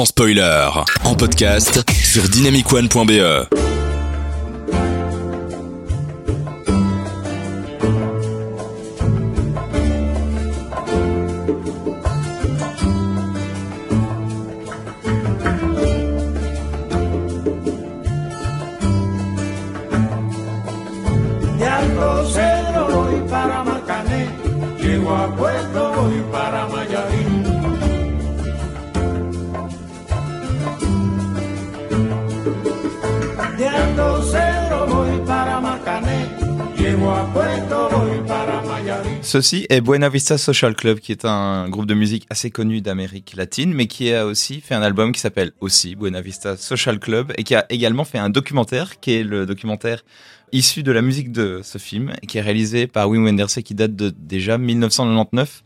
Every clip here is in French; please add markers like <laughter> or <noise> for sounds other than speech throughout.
sans spoiler, en podcast sur dynamicone.be. Ceci est Buena Vista Social Club, qui est un groupe de musique assez connu d'Amérique latine, mais qui a aussi fait un album qui s'appelle aussi Buena Vista Social Club, et qui a également fait un documentaire, qui est le documentaire issu de la musique de ce film, qui est réalisé par Wim Wenders qui date de déjà 1999.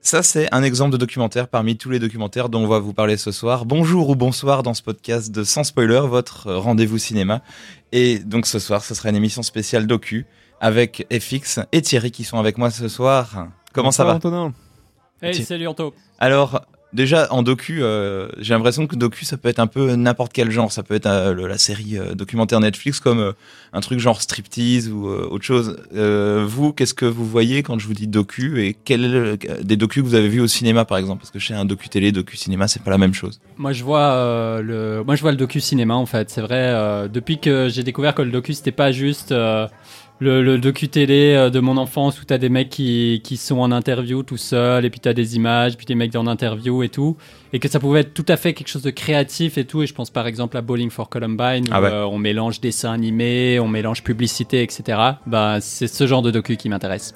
Ça, c'est un exemple de documentaire parmi tous les documentaires dont on va vous parler ce soir. Bonjour ou bonsoir dans ce podcast de Sans Spoiler, votre rendez-vous cinéma. Et donc ce soir, ce sera une émission spéciale docu avec FX et Thierry qui sont avec moi ce soir. Comment ça va Antonin Hey, salut Anto. Alors, déjà en docu, euh, j'ai l'impression que docu, ça peut être un peu n'importe quel genre. Ça peut être euh, le- la série euh, documentaire Netflix comme euh, un truc genre striptease ou euh, autre chose. Euh, vous, qu'est-ce que vous voyez quand je vous dis docu et quel euh, des docus que vous avez vus au cinéma par exemple? Parce que chez un docu télé, docu cinéma, c'est pas la même chose. Moi je vois euh, le, moi je vois le docu cinéma en fait. C'est vrai. euh, depuis que j'ai découvert que le docu c'était pas juste euh, le, le docu télé euh, de mon enfance où t'as des mecs qui, qui sont en interview tout seuls et puis t'as des images puis des mecs en interview et tout et que ça pouvait être tout à fait quelque chose de créatif et tout. Et je pense par exemple à Bowling for Columbine où Ah ouais. euh, on mélange dessin animé, on mélange publicité, etc. Bah c'est ce genre de docu qui m'intéresse.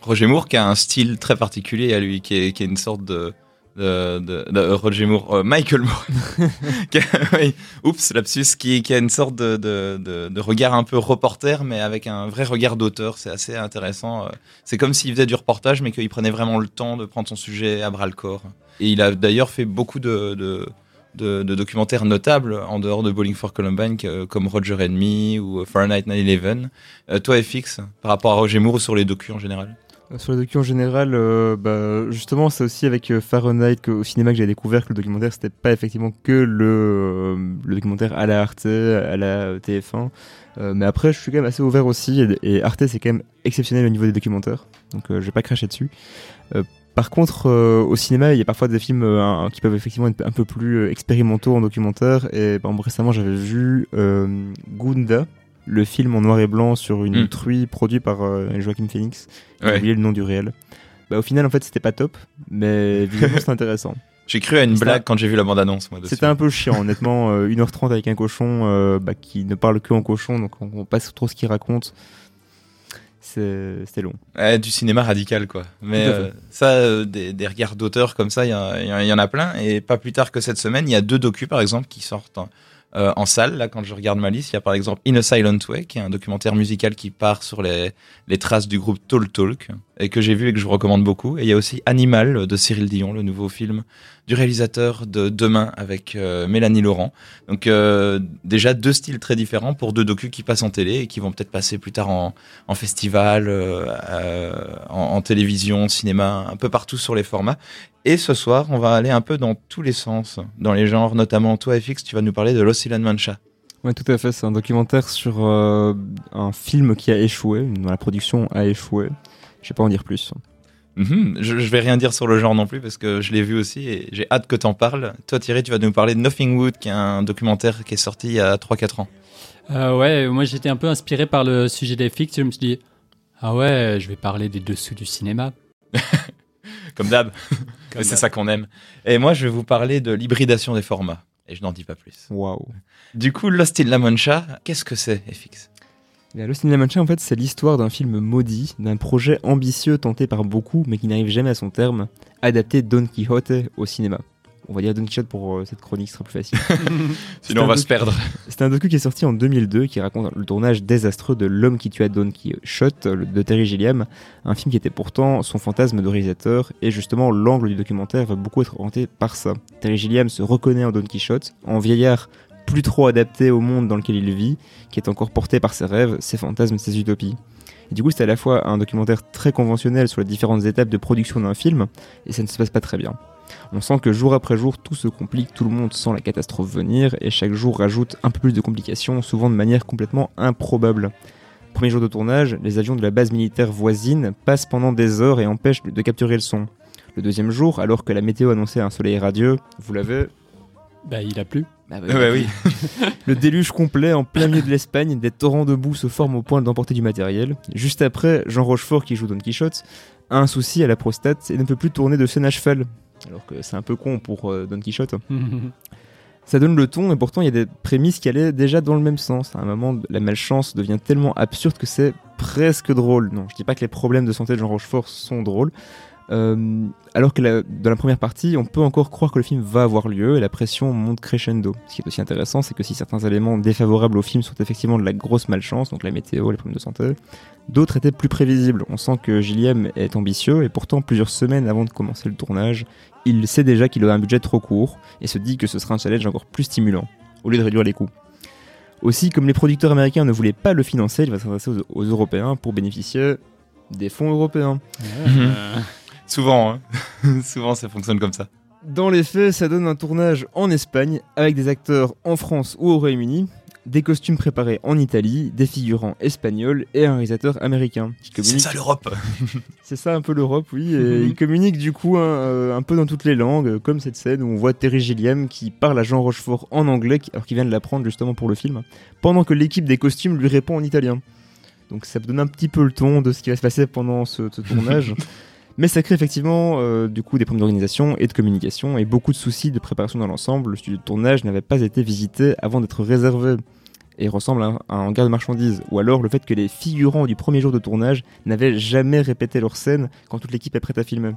Roger Moore qui a un style très particulier à lui, qui est, qui est une sorte de de, de, de- euh, Roger Moore, euh, Michael Moore, <laughs> Qui a- oui, oups, lapsus, qui, qui a une sorte de, de, regard un peu reporter, mais avec un vrai regard d'auteur. C'est assez intéressant. euh. C'est comme s'il faisait du reportage, mais qu'il prenait vraiment le temps de prendre son sujet à bras le corps. Et il a d'ailleurs fait beaucoup de, documentaires notables en dehors de Bowling for Columbine, comme Roger and Me ou Fahrenheit 9/11. Euh, toi, FX, par rapport à Roger Moore ou sur les docus en général? Sur le docu en général, euh, bah, justement, c'est aussi avec euh, Fahrenheit que, au cinéma que j'ai découvert que le documentaire, c'était pas effectivement que le, euh, documentaire à la Arte, à la TF1. Euh, mais après, je suis quand même assez ouvert aussi, et, Arte, c'est quand même exceptionnel au niveau des documentaires. Donc, je vais pas cracher dessus. Par contre, au cinéma, il y a parfois des films qui peuvent effectivement être un peu plus expérimentaux en documentaire. Et récemment, j'avais vu Gunda, le film en noir et blanc sur une Mm. truie produit par euh, Joachim Phoenix. J'ai Ouais. oublié le nom du réel. Bah, au final, en fait, c'était pas top, mais visuellement, c'était intéressant. <laughs> J'ai cru à une blague quand j'ai vu la bande-annonce. C'était un peu chiant, honnêtement. <laughs> euh, 1h30 avec un cochon euh, bah, qui ne parle que en cochon, donc on, on passe trop ce qu'il raconte. C'était long. Ouais, du cinéma radical, quoi. Mais euh, ça, euh, des, des regards d'auteur comme ça, il y, y en a plein. Et pas plus tard que cette semaine, il y a deux docus, par exemple, qui sortent en, euh, en salle. Là, quand je regarde ma liste, il y a par exemple In a Silent Way, qui est un documentaire musical qui part sur les, les traces du groupe Talk Talk, et que j'ai vu et que je vous recommande beaucoup. Et il y a aussi Animal de Cyril Dion, le nouveau film du réalisateur de Demain avec euh, Mélanie Laurent. Donc euh, déjà deux styles très différents pour deux docus qui passent en télé et qui vont peut-être passer plus tard en, festival, euh, en, en télévision, cinéma, un peu partout sur les formats. Et ce soir, on va aller un peu dans tous les sens, dans les genres, notamment toi FX, tu vas nous parler de Los Ilan Mancha. Ouais, tout à fait. C'est un documentaire sur un film qui a échoué, dont la production a échoué. Je vais pas en dire plus. Mhm, je, je vais rien dire sur le genre non plus parce que je l'ai vu aussi et j'ai hâte que t'en parles. Toi Thierry, tu vas nous parler de Nothing Wood, qui est un documentaire qui est sorti il y a 3-4 ans. Euh, ouais, moi j'étais un peu inspiré par le sujet des fixes. Je me suis dit, ah ouais, je vais parler des dessous du cinéma. <laughs> Comme d'hab, <laughs> c'est ça qu'on aime. Et moi, je vais vous parler de l'hybridation des formats. Et je n'en dis pas plus. Waouh. Du coup, Lost in La Mancha, qu'est-ce que c'est, FX Et Lost in La Mancha, en fait, c'est l'histoire d'un film maudit, d'un projet ambitieux tenté par beaucoup, mais qui n'arrive jamais à son terme, adapter Don Quixote au cinéma. On va dire Don Quixote pour euh, cette chronique, ce sera plus facile. <laughs> Sinon, on va se perdre. C'est un docu qui est sorti en 2002 qui raconte le tournage désastreux de L'homme qui tua Don Quixote de Terry Gilliam, un film qui était pourtant son fantasme de réalisateur et justement l'angle du documentaire va beaucoup être orienté par ça. Terry Gilliam se reconnaît en Don Quixote, en vieillard plus trop adapté au monde dans lequel il vit, qui est encore porté par ses rêves, ses fantasmes, ses utopies. Et du coup, c'est à la fois un documentaire très conventionnel sur les différentes étapes de production d'un film, et ça ne se passe pas très bien. On sent que jour après jour, tout se complique, tout le monde sent la catastrophe venir, et chaque jour rajoute un peu plus de complications, souvent de manière complètement improbable. Premier jour de tournage, les avions de la base militaire voisine passent pendant des heures et empêchent de capturer le son. Le deuxième jour, alors que la météo annonçait un soleil radieux, vous l'avez Bah, il a plu. Bah Ouais, oui. Le déluge complet en plein milieu de l'Espagne, des torrents de boue se forment au point d'emporter du matériel. Juste après, Jean Rochefort, qui joue Don Quichotte, a un souci à la prostate et ne peut plus tourner de scène à cheval. Alors que c'est un peu con pour euh, Don Quichotte. <laughs> Ça donne le ton et pourtant il y a des prémices qui allaient déjà dans le même sens. À un moment, la malchance devient tellement absurde que c'est presque drôle. Non, je dis pas que les problèmes de santé de Jean Rochefort sont drôles. Euh, alors que la- dans la première partie, on peut encore croire que le film va avoir lieu et la pression monte crescendo. Ce qui est aussi intéressant, c'est que si certains éléments défavorables au film sont effectivement de la grosse malchance, donc la météo, les problèmes de santé, d'autres étaient plus prévisibles. On sent que Gilliam est ambitieux et pourtant plusieurs semaines avant de commencer le tournage, il sait déjà qu'il aura un budget trop court et se dit que ce sera un challenge encore plus stimulant, au lieu de réduire les coûts. Aussi, comme les producteurs américains ne voulaient pas le financer, il va s'adresser aux, aux Européens pour bénéficier des fonds européens. <laughs> Souvent, hein. <laughs> Souvent, ça fonctionne comme ça. Dans les faits, ça donne un tournage en Espagne avec des acteurs en France ou au Royaume-Uni, des costumes préparés en Italie, des figurants espagnols et un réalisateur américain. C'est ça l'Europe. <laughs> C'est ça un peu l'Europe, oui. Et il communique du coup un, euh, un peu dans toutes les langues, euh, comme cette scène où on voit Terry Gilliam qui parle à Jean Rochefort en anglais, alors qu'il vient de l'apprendre justement pour le film, pendant que l'équipe des costumes lui répond en italien. Donc ça donne un petit peu le ton de ce qui va se passer pendant ce, ce tournage. <laughs> Mais ça crée effectivement euh, du coup des problèmes d'organisation et de communication et beaucoup de soucis de préparation dans l'ensemble. Le studio de tournage n'avait pas été visité avant d'être réservé et ressemble à un, hangar de marchandises. Ou alors le fait que les figurants du premier jour de tournage n'avaient jamais répété leur scène quand toute l'équipe est prête à filmer.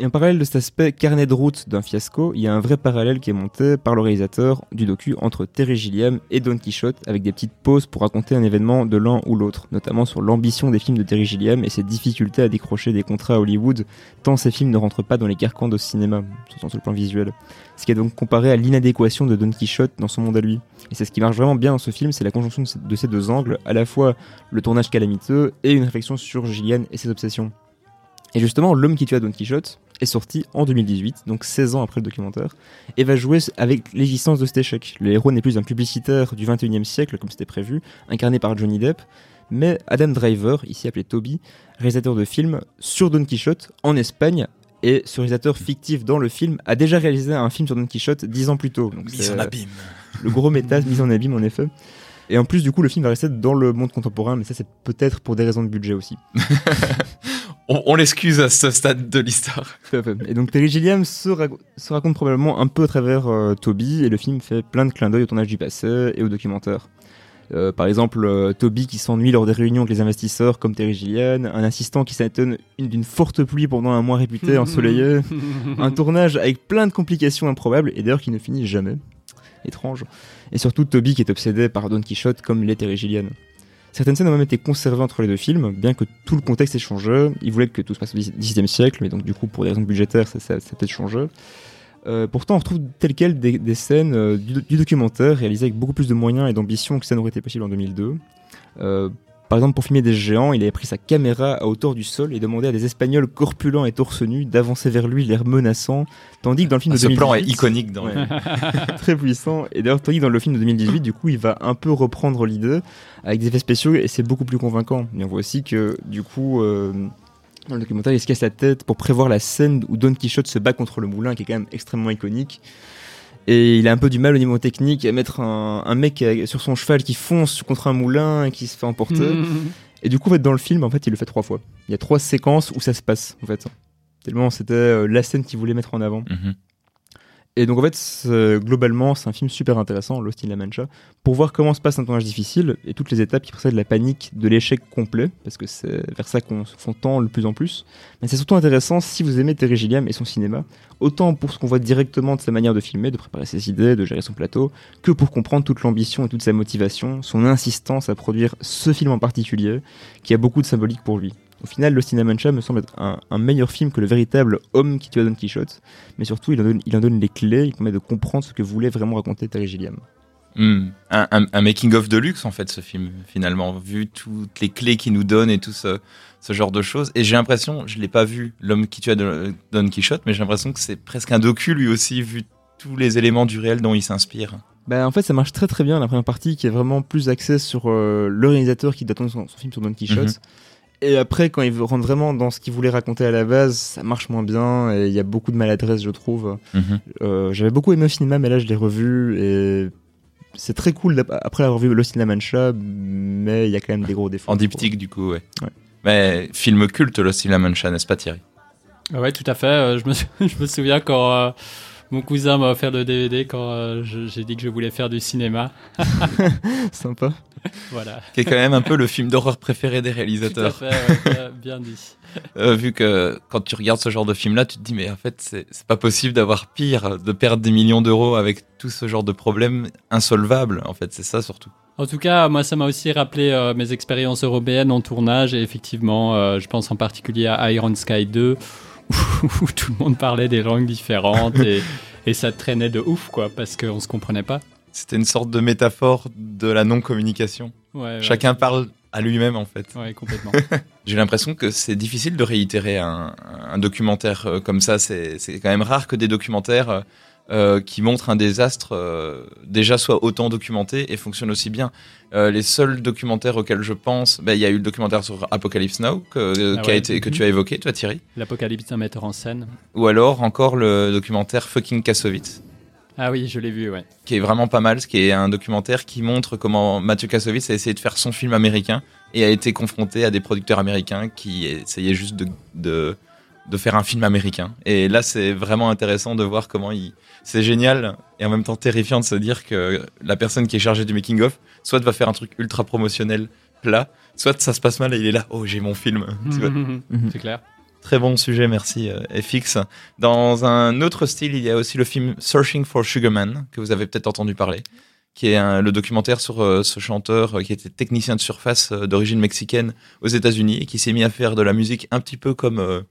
Et en parallèle de cet aspect carnet de route d'un fiasco, il y a un vrai parallèle qui est monté par le réalisateur du docu entre Terry Gilliam et Don Quichotte, avec des petites pauses pour raconter un événement de l'un ou l'autre, notamment sur l'ambition des films de Terry Gilliam et ses difficultés à décrocher des contrats à Hollywood, tant ces films ne rentrent pas dans les carcans de cinéma, surtout sur le plan visuel. Ce qui est donc comparé à l'inadéquation de Don Quichotte dans son monde à lui. Et c'est ce qui marche vraiment bien dans ce film, c'est la conjonction de ces- de ces deux angles, à la fois le tournage calamiteux et une réflexion sur Gillian et ses obsessions. Et justement, L'homme qui tua Don Quichotte est sorti en 2018, donc 16 ans après le documentaire, et va jouer avec l'existence de cet échec. Le héros n'est plus un publicitaire du 21e siècle, comme c'était prévu, incarné par Johnny Depp, mais Adam Driver, ici appelé Toby, réalisateur de films sur Don Quichotte en Espagne, et ce réalisateur fictif dans le film a déjà réalisé un film sur Don Quichotte 10 ans plus tôt. Donc Mise en abîme. le gros méta <laughs> mise en abîme en effet. Et en plus, du coup, le film va rester dans le monde contemporain, mais ça, c'est peut-être pour des raisons de budget aussi. <laughs> On, on l'excuse à ce stade de l'histoire. Et donc, Terry Gilliam se, rac- se raconte probablement un peu à travers euh, Toby, et le film fait plein de clins d'œil au tournage du passé et au documentaire. Euh, par exemple, euh, Toby qui s'ennuie lors des réunions avec les investisseurs, comme Terry Gilliam, un assistant qui s'étonne une- d'une forte pluie pendant un mois réputé <laughs> ensoleillé, un tournage avec plein de complications improbables, et d'ailleurs qui ne finit jamais. Étrange. Et surtout Toby qui est obsédé par Don Quichotte comme l'est Terry Gilliam. Certaines scènes ont même été conservées entre les deux films, bien que tout le contexte ait changé. Ils voulaient que tout se passe au XVIIe siècle, mais donc du coup, pour des raisons budgétaires, ça, a peut-être changé. Euh, pourtant, on retrouve tel quel des, scènes euh, du, documentaire réalisées avec beaucoup plus de moyens et d'ambition que ça n'aurait été possible en 2002. Euh, par exemple, pour filmer des géants, il avait pris sa caméra à hauteur du sol et demandé à des Espagnols corpulents et torse nus d'avancer vers lui, l'air menaçant, tandis que dans le film de Ah, Ce plan est 2018 iconique dans Ouais. <laughs> très puissant. Et d'ailleurs, tandis que dans le film de 2018, du coup, il va un peu reprendre l'idée avec des effets spéciaux et c'est beaucoup plus convaincant. Mais on voit aussi que, du coup, euh, dans le documentaire, il se casse la tête pour prévoir la scène où Don Quichotte se bat contre le moulin, qui est quand même extrêmement iconique. Et il a un peu du mal au niveau technique à mettre un, un mec euh, sur son cheval qui fonce contre un moulin et qui se fait emporter. Et du coup, en fait, dans le film, en fait, il le fait trois fois. Il y a trois séquences où ça se passe, en fait. Tellement c'était euh, la scène qu'il voulait mettre en avant. Mhm. Et donc en fait, globalement, c'est un film super intéressant, Lost in La Mancha, pour voir comment se passe un tournage difficile et toutes les étapes qui précèdent la panique de l'échec complet, parce que c'est vers ça qu'on s'en tend le plus en plus. Mais c'est surtout intéressant si vous aimez Terry Gilliam et son cinéma, autant pour ce qu'on voit directement de sa manière de filmer, de préparer ses idées, de gérer son plateau, que pour comprendre toute l'ambition et toute sa motivation, son insistance à produire ce film en particulier, qui a beaucoup de symbolique pour lui. Au final, La Mancha me semble être un, un meilleur film que le véritable homme qui tua Don Quichotte, mais surtout il en donne, il en donne les clés, il permet de comprendre ce que voulait vraiment raconter Terry Gilliam. Hmm. Un, un- un making-of de luxe, en fait, ce film, finalement, vu toutes les clés qu'il nous donne et tout ce, ce genre de choses. Et j'ai l'impression, je l'ai pas vu, L'homme qui tue Don Don Quichotte, mais j'ai l'impression que c'est presque un docu, lui aussi, vu tous les éléments du réel dont il s'inspire. Bah, en fait, ça marche très très bien la première partie qui est vraiment plus axée sur euh, le réalisateur qui donne son, son film sur Don Quichotte. Mhm. Et après, quand il veut rentre vraiment dans ce qu'il voulait raconter à la base, ça marche moins bien et il y a beaucoup de maladresse, je trouve. Mhm. Euh, J'avais beaucoup aimé au cinéma, mais là, je l'ai revu et c'est très cool après l'avoir vu Lost in La Mancha, mais il y a quand même des gros défauts. En diptyque, du coup, ouais. Ouais. Mais film culte, Lost in La Mancha, n'est-ce pas, Thierry Ah Ouais, tout à fait. Euh, je, me, sou- <laughs> je me souviens quand euh, mon cousin m'a offert le DVD quand euh, je- j'ai dit que je voulais faire du cinéma. <laughs> Sympa. Voilà. Qui est quand même un peu le film d'horreur préféré des Tout à réalisateurs. fait, ouais, bien- dit. <laughs> Euh, vu que quand tu regardes ce genre de film-là, tu te dis, mais en fait, c'est c'est pas possible d'avoir pire, de perdre des millions d'euros avec tout ce genre de problèmes insolvables. En fait, c'est ça surtout. En tout cas, moi, ça m'a aussi rappelé euh, mes expériences européennes en tournage. Et effectivement, euh, je pense en particulier à Iron Sky 2, où tout le monde parlait des langues différentes et, et ça traînait de ouf, quoi, parce qu'on se comprenait pas. C'était une sorte de métaphore de la non-communication. Ouais, ouais. Chacun parle à lui-même, en fait. Ouais, complètement. <laughs> J'ai l'impression que c'est difficile de réitérer un, un documentaire euh, comme ça. C'est c'est quand même rare que des documentaires euh, qui montrent un désastre euh, déjà soient autant documentés et fonctionnent aussi bien. Euh, les seuls documentaires auxquels je pense, ben, il y a eu le documentaire sur Apocalypse Now que, Ah qui a ouais. été, que Mhm. tu as évoqué, toi Thierry. L'apocalypse d'un metteur en scène. Ou alors encore le documentaire Fucking Kassovitz, Ah oui, je l'ai vu, ouais. qui est vraiment pas mal, ce qui est un documentaire qui montre comment Mathieu Kassovitz a essayé de faire son film américain et a été confronté à des producteurs américains qui essayaient juste de, de, de faire un film américain. Et là, c'est vraiment intéressant de voir comment il... C'est génial et en même temps terrifiant de se dire que la personne qui est chargée du making-of, soit va faire un truc ultra promotionnel plat, soit ça se passe mal et il est là, oh j'ai mon film. <laughs> Vois. Mhm. C'est clair. Très bon sujet, merci euh, FX. Dans un autre style, il y a aussi le film Searching for Sugarman, que vous avez peut-être entendu parler, qui est un- le documentaire sur euh, ce chanteur euh, qui était technicien de surface euh, d'origine mexicaine aux États-Unis et qui s'est mis à faire de la musique un petit peu comme, euh,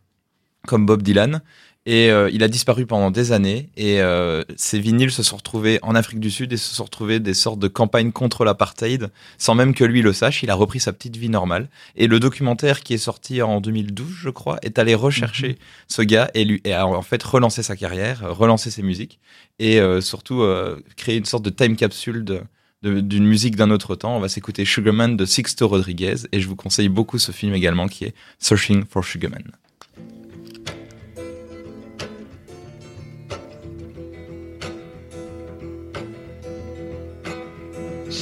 comme Bob Dylan. Et euh, il a disparu pendant des années et euh, ses vinyles se sont retrouvés en Afrique du Sud et se sont retrouvés des sortes de campagnes contre l'apartheid sans même que lui le sache. Il a repris sa petite vie normale. Et le documentaire qui est sorti en 2012, je crois, est allé rechercher ce gars et lui et a en fait relancé sa carrière, relancé ses musiques et euh, surtout euh, créer une sorte de time capsule de- d'une musique d'un autre temps. On va s'écouter Sugarman de Sixto Rodriguez et je vous conseille beaucoup ce film également qui est Searching for Sugarman.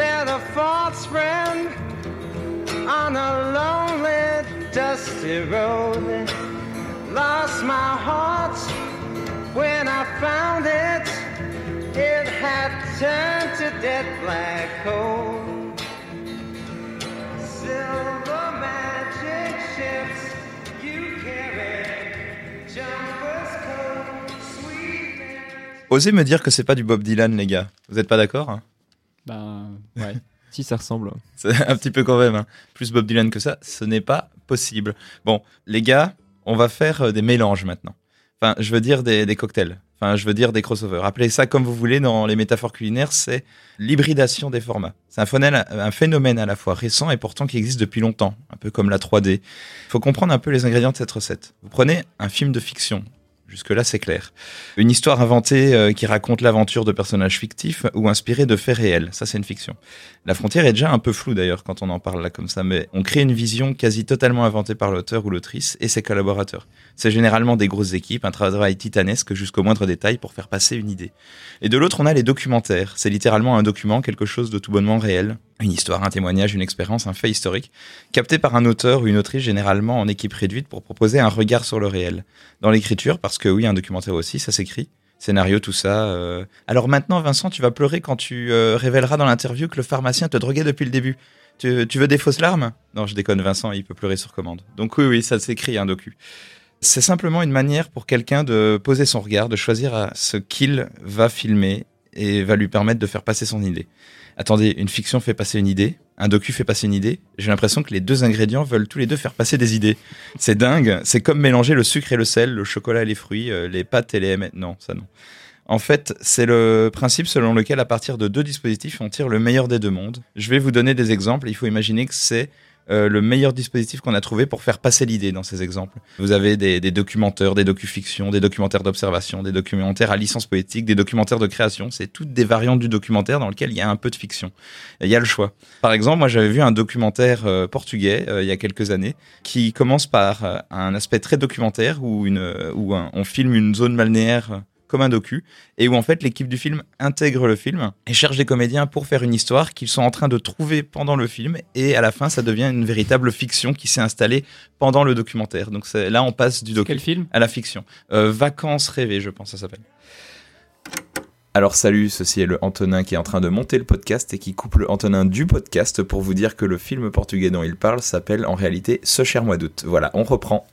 met a false friend on a lonely, dusty road. Lost my heart when I found it. It had turned to dead black coal. Silver magic ships you carry, jumpers, coat, sweet Osez me dire que c'est pas du Bob Dylan, les gars. Vous êtes pas d'accord hein? Ben, <laughs> ouais. Si ça ressemble. C'est un petit peu quand même. hein. Plus Bob Dylan que ça, ce n'est pas possible. Bon, les gars, on va faire euh, des mélanges maintenant. Enfin, je veux dire des, des cocktails. Enfin, je veux dire des crossovers. Appelez ça comme vous voulez dans les métaphores culinaires, c'est l'hybridation des formats. C'est un phénomène à la fois récent et pourtant qui existe depuis longtemps, un peu comme la 3D. Il faut comprendre un peu les ingrédients de cette recette. Vous prenez un film de fiction. Jusque-là, c'est clair. Une histoire inventée euh, qui raconte l'aventure de personnages fictifs ou inspirés de faits réels. Ça, c'est une fiction. La frontière est déjà un peu floue d'ailleurs quand on en parle là comme ça, mais on crée une vision quasi totalement inventée par l'auteur ou l'autrice et ses collaborateurs. C'est généralement des grosses équipes, un travail titanesque jusqu'au moindre détail pour faire passer une idée. Et de l'autre, on a les documentaires. C'est littéralement un document, quelque chose de tout bonnement réel. Une histoire, un témoignage, une expérience, un fait historique, capté par un auteur ou une autrice généralement en équipe réduite pour proposer un regard sur le réel. Dans l'écriture, parce que oui, un documentaire aussi, ça s'écrit. Scénario, tout ça. euh. Alors maintenant, Vincent, tu vas pleurer quand tu euh, révéleras dans l'interview que le pharmacien te droguait depuis le début. Tu, veux des fausses larmes? Non, je déconne, Vincent, il peut pleurer sur commande. Donc oui, oui, ça s'écrit, un docu. C'est simplement une manière pour quelqu'un de poser son regard, de choisir à ce qu'il va filmer et va lui permettre de faire passer son idée. Attendez, une fiction fait passer une idée, un docu fait passer une idée. J'ai l'impression que les deux ingrédients veulent tous les deux faire passer des idées. C'est dingue. C'est comme mélanger le sucre et le sel, le chocolat et les fruits, euh, les pâtes et les M. Non, ça non. En fait, c'est le principe selon lequel, à partir de deux dispositifs, on tire le meilleur des deux mondes. Je vais vous donner des exemples. Il faut imaginer que c'est euh, le meilleur dispositif qu'on a trouvé pour faire passer l'idée dans ces exemples. Vous avez des, des documentaires, des docu-fictions, des documentaires d'observation, des documentaires à licence poétique, des documentaires de création. C'est toutes des variantes du documentaire dans lequel il y a un peu de fiction. Et Il y a le choix. Par exemple, moi j'avais vu un documentaire euh, portugais euh, il y a quelques années qui commence par euh, un aspect très documentaire où, une, où un- on filme une zone balnéaire comme un docu et où en fait l'équipe du film intègre le film et cherche des comédiens pour faire une histoire qu'ils sont en train de trouver pendant le film et à la fin ça devient une véritable fiction qui s'est installée pendant le documentaire. Donc c'est- là on passe du docu Quel film? à la fiction. Euh, Vacances rêvées, je pense, ça s'appelle. Alors salut, ceci est le Antonin qui est en train de monter le podcast et qui coupe le Antonin du podcast pour vous dire que le film portugais dont il parle s'appelle en réalité Ce cher mois d'août. Voilà, on reprend.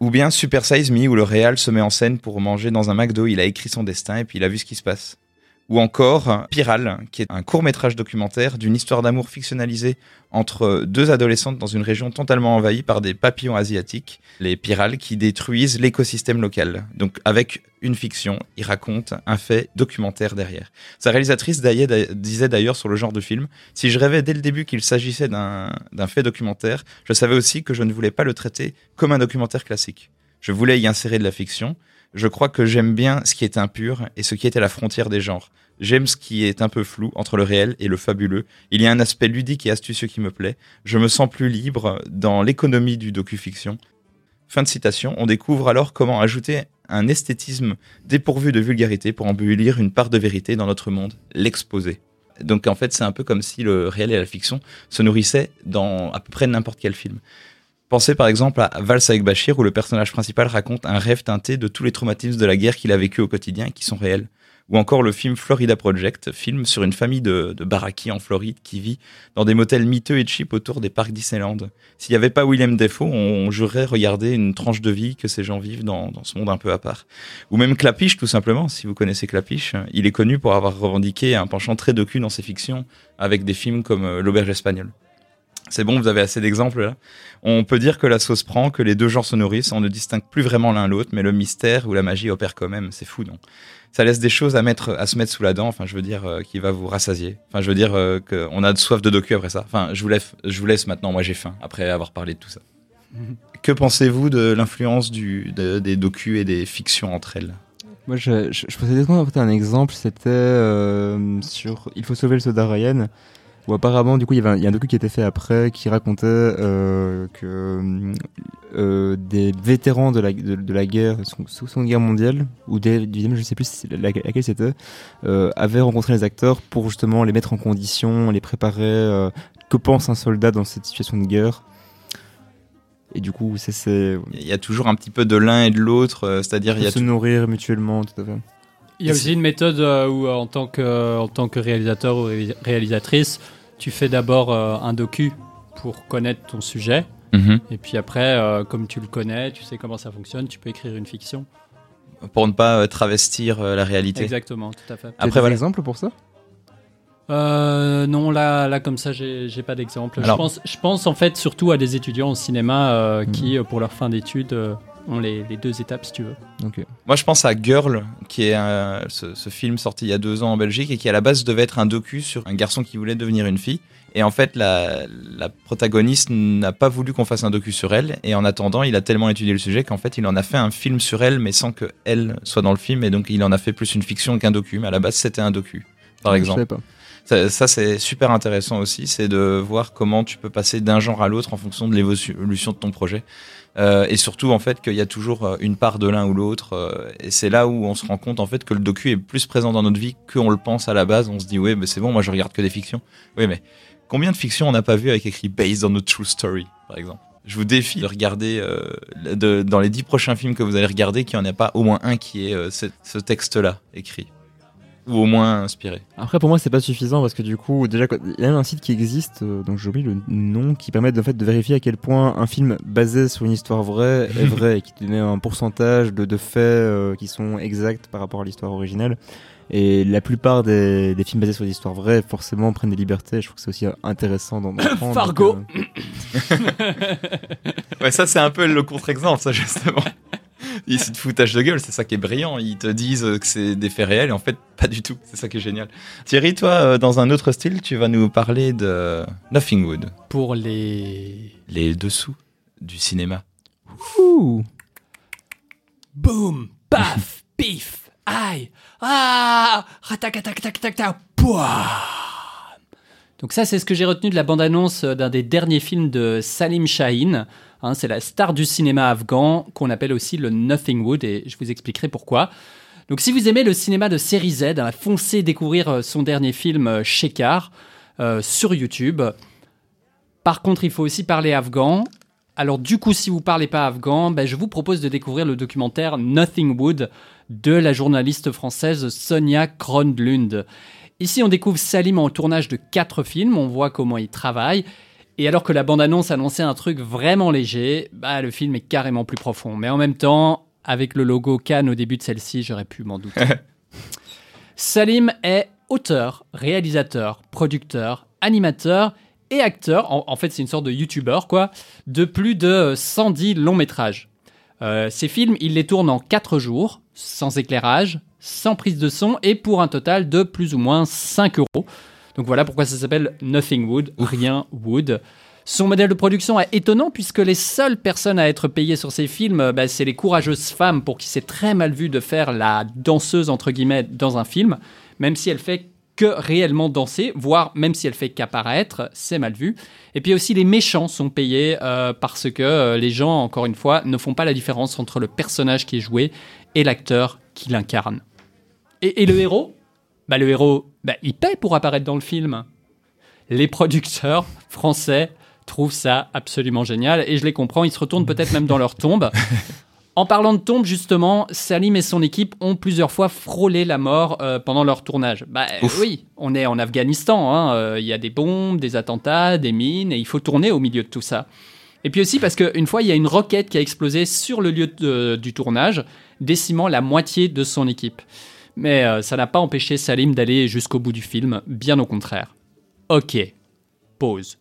Ou bien Super Size Me où le réal se met en scène pour manger dans un McDo, il a écrit son destin et puis il a vu ce qui se passe. Ou encore Piral, qui est un court métrage documentaire d'une histoire d'amour fictionnalisée entre deux adolescentes dans une région totalement envahie par des papillons asiatiques, les pyrales qui détruisent l'écosystème local. Donc avec une fiction, il raconte un fait documentaire derrière. Sa réalisatrice disait d'ailleurs sur le genre de film, si je rêvais dès le début qu'il s'agissait d'un fait documentaire, je savais aussi que je ne voulais pas le traiter comme un documentaire classique. Je voulais y insérer de la fiction. Je crois que j'aime bien ce qui est impur et ce qui est à la frontière des genres. J'aime ce qui est un peu flou entre le réel et le fabuleux. Il y a un aspect ludique et astucieux qui me plaît. Je me sens plus libre dans l'économie du docu-fiction. Fin de citation. On découvre alors comment ajouter un esthétisme dépourvu de vulgarité pour embellir une part de vérité dans notre monde, l'exposer. Donc en fait, c'est un peu comme si le réel et la fiction se nourrissaient dans à peu près n'importe quel film. Pensez par exemple à Valse avec Bachir où le personnage principal raconte un rêve teinté de tous les traumatismes de la guerre qu'il a vécu au quotidien et qui sont réels. Ou encore le film Florida Project, film sur une famille de, de baraquis en Floride qui vit dans des motels miteux et cheap autour des parcs Disneyland. S'il n'y avait pas William Defoe, on, jurerait regarder une tranche de vie que ces gens vivent dans, dans ce monde un peu à part. Ou même Clapiche, tout simplement, si vous connaissez Clapiche. Il est connu pour avoir revendiqué un penchant très docu dans ses fictions, avec des films comme euh, L'Auberge espagnole. C'est bon, vous avez assez d'exemples là. On peut dire que la sauce prend, que les deux genres se nourrissent, on ne distingue plus vraiment l'un l'autre, mais le mystère ou la magie opère quand même. C'est fou, non Ça laisse des choses à mettre, à se mettre sous la dent. Enfin, je veux dire, euh, qui va vous rassasier. Enfin, je veux dire euh, qu'on a soif de docu après ça. Enfin, je vous laisse, je vous laisse maintenant. Moi, j'ai faim après avoir parlé de tout ça. <laughs> Que pensez-vous de l'influence de- des docus et des fictions entre elles? Moi, je, je, je pensais un exemple. C'était euh, sur Il faut sauver le soldat Ryan. Où apparemment, du coup, il y avait un, il y a un docu qui était fait après qui racontait euh, que euh, des vétérans de la, de, de la guerre, Seconde Guerre mondiale, ou des, du je sais plus laquelle c'était, euh, avaient rencontré les acteurs pour justement les mettre en condition, les préparer. euh, que pense un soldat dans cette situation de guerre Et du coup, c'est- Il y a toujours un petit peu de l'un et de l'autre, euh, c'est-à-dire il y a se tout- nourrir mutuellement, tout à fait. Il y a aussi une méthode euh, où, en tant que, en tant que réalisateur ou ré- réalisatrice, tu fais d'abord euh, un docu pour connaître ton sujet. Mhm. Et puis après, euh, comme tu le connais, tu sais comment ça fonctionne, tu peux écrire une fiction. pour ne pas euh, travestir euh, la réalité. Exactement, tout à fait. Après voilà. exemples pour ça? Euh, non, là, là, comme ça, j'ai pas d'exemple. Je pense, je pense en fait surtout à des étudiants au cinéma euh, qui, euh, pour leur fin d'études, euh, ont les, les deux étapes, si tu veux. Moi, je pense à Girl, qui est un- ce, ce film sorti il y a deux ans en Belgique et qui à la base devait être un docu sur un garçon qui voulait devenir une fille. Et en fait, la, la protagoniste n'a pas voulu qu'on fasse un docu sur elle. Et en attendant, il a tellement étudié le sujet qu'en fait, il en a fait un film sur elle, mais sans que elle soit dans le film. Et donc, il en a fait plus une fiction qu'un docu. Mais à la base, c'était un docu, par Je exemple. savais pas. Ça, ça, c'est super intéressant aussi, c'est de voir comment tu peux passer d'un genre à l'autre en fonction de l'évolution de ton projet. Euh, et surtout, en fait, qu'il y a toujours euh, une part de l'un ou l'autre. euh, et c'est là où on se rend compte, en fait, que le docu est plus présent dans notre vie qu'on le pense à la base. On se dit, ouais, mais c'est bon, moi je regarde que des fictions. Oui, mais combien de fictions on n'a pas vu avec écrit Based on a True Story, par exemple? Je vous défie de regarder, euh, dans les dix prochains films que vous allez regarder, qu'il n'y en ait pas au moins un qui ait euh, ce texte-là écrit. Ou au moins inspiré. Après, pour moi, c'est pas suffisant parce que du coup, déjà, il y a un site qui existe, euh, donc j'oublie le nom, qui permet en fait de vérifier à quel point un film basé sur une histoire vraie <laughs> est vrai et qui te donne un pourcentage de, de faits euh, qui sont exacts par rapport à l'histoire originale. Et la plupart des, des films basés sur des histoires vraies, forcément, prennent des libertés. Je trouve que c'est aussi intéressant d'en <coughs> prendre. Fargo. donc, euh, <laughs> <laughs> Ouais, ça c'est un peu le contre-exemple, ça justement. <laughs> Ils se foutage de gueule, c'est ça qui est brillant. Ils te disent que c'est des faits réels et en fait pas du tout. C'est ça qui est génial. Thierry, toi, euh, dans un autre style, tu vas nous parler de Nothing Wood, Pour les. les dessous du cinéma. ouh. Boum, paf, <laughs> pif, aïe, ah, ratac, tac, tac, tac, tac, pouah. Donc ça, c'est ce que j'ai retenu de la bande-annonce d'un des derniers films de Salim Shahin. Hein, c'est la star du cinéma afghan qu'on appelle aussi le Nothing Wood et je vous expliquerai pourquoi. Donc si vous aimez le cinéma de série Z, hein, foncez découvrir euh, son dernier film euh, Shekar euh, sur YouTube. Par contre, il faut aussi parler afghan. Alors du coup, si vous parlez pas afghan, ben, je vous propose de découvrir le documentaire Nothing Wood de la journaliste française Sonia Kronlund. Ici, on découvre Salim en tournage de quatre films, on voit comment il travaille. Et alors que la bande-annonce annonçait un truc vraiment léger, bah, le film est carrément plus profond. Mais en même temps, avec le logo Cannes au début de celle-ci, j'aurais pu m'en douter. <laughs> Salim est auteur, réalisateur, producteur, animateur et acteur, en, en fait c'est une sorte de youtubeur quoi, de plus de 110 longs métrages. Euh, ces films, il les tourne en 4 jours, sans éclairage, sans prise de son et pour un total de plus ou moins 5 euros. Donc voilà pourquoi ça s'appelle Nothing Wood, rien Wood. Son modèle de production est étonnant puisque les seules personnes à être payées sur ces films, euh, bah, c'est les courageuses femmes pour qui c'est très mal vu de faire la danseuse entre guillemets dans un film, même si elle fait que réellement danser, voire même si elle fait qu'apparaître, c'est mal vu. Et puis aussi les méchants sont payés euh, parce que euh, les gens, encore une fois, ne font pas la différence entre le personnage qui est joué et l'acteur qui l'incarne. Et, et le héros? Bah, Le héros, bah, il paye pour apparaître dans le film. Les producteurs français trouvent ça absolument génial et je les comprends, ils se retournent peut-être même dans leur tombe. En parlant de tombe, justement, Salim et son équipe ont plusieurs fois frôlé la mort euh, pendant leur tournage. Bah Ouf. oui, on est en Afghanistan, hein, euh, il y a des bombes, des attentats, des mines, et il faut tourner au milieu de tout ça. Et puis aussi parce qu'une fois, il y a une roquette qui a explosé sur le lieu de- du tournage, décimant la moitié de son équipe. Mais euh, ça n'a pas empêché Salim d'aller jusqu'au bout du film, bien au contraire. Ok, pause.